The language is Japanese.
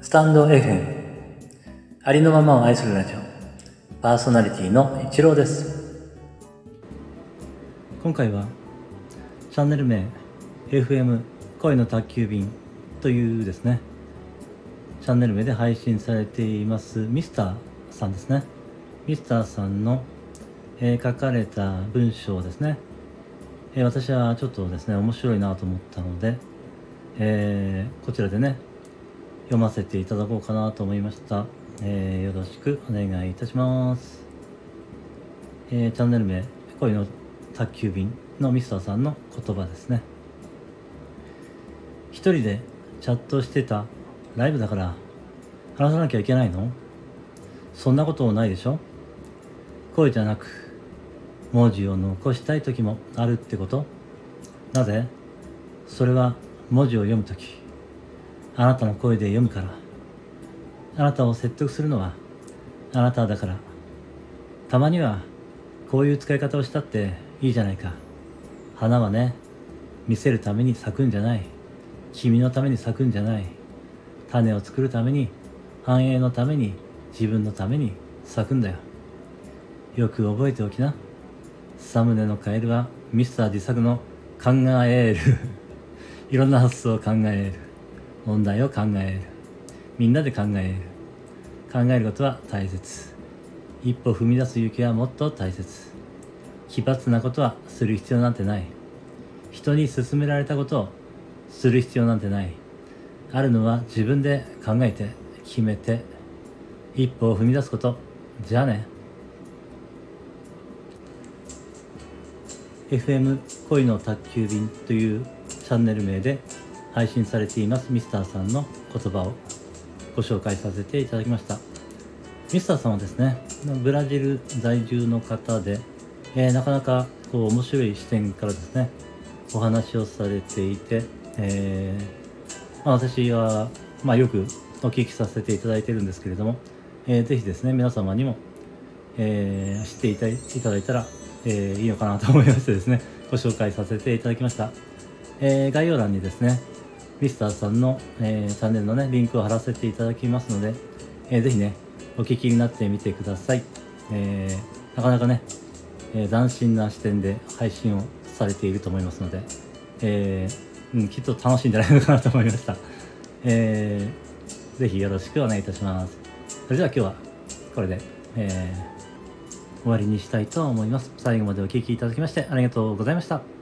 スタンド FM ありのままを愛するラジオパーソナリティの一郎です。今回はチャンネル名 FM 恋の宅急便というですね。チャンネル名で配信されていますミスターさんですね。ミスターさんの、えー、書かれた文章ですね、え、私はちょっとですね面白いなと思ったので、えー、こちらでね読ませていただこうかなと思いました、えー、よろしくお願いいたします、えー、チャンネル名恋の宅急便のミスターさんの言葉ですね。一人でチャットしてたライブだから話さなきゃいけないの？そんなことないでしょ？声じゃなく文字を残したい時もあるってこと？なぜ？それは文字を読む時。あなたの声で読むから。あなたを説得するのはあなただから。たまにはこういう使い方をしたっていいじゃないか。花はね見せるために咲くんじゃない。君のために咲くんじゃない。種を作るために繁栄のために自分のために咲くんだよ。よく覚えておきな。サムネのカエルはミスター自作の考える。いろんな発想を考える。問題を考える。みんなで考える。考えることは大切。一歩踏み出す勇気はもっと大切。奇抜なことはする必要なんてない。人に勧められたことをする必要なんてない。あるのは自分で考えて決めて。一歩を踏み出すことじゃあね。FM 恋の宅急便というチャンネル名で配信されています。ミスターさんの言葉をご紹介させていただきました。ミスターさんはですねブラジル在住の方で、えー、なかなかこう面白い視点からですねお話をされていて、えー、まあ、私は、まあ、よくお聞きさせていただいてるんですけれども、えー、ぜひですね皆様にも、えー、知っていたいただいたら、えいいのかなと思いましてですね ご紹介させていただきました、え概要欄にですねミスターさんの、えー、チャンネルのね、リンクを貼らせていただきますので、えー、ぜひね、お聞きになってみてください。えー、なかなかね、えー、斬新な視点で配信をされていると思いますので、えー、うん、きっと楽しいんじゃないのかなと思いました。えー、ぜひよろしくお願いいたします。それでは今日はこれで、えー、終わりにしたいと思います。最後までお聴きいただきましてありがとうございました。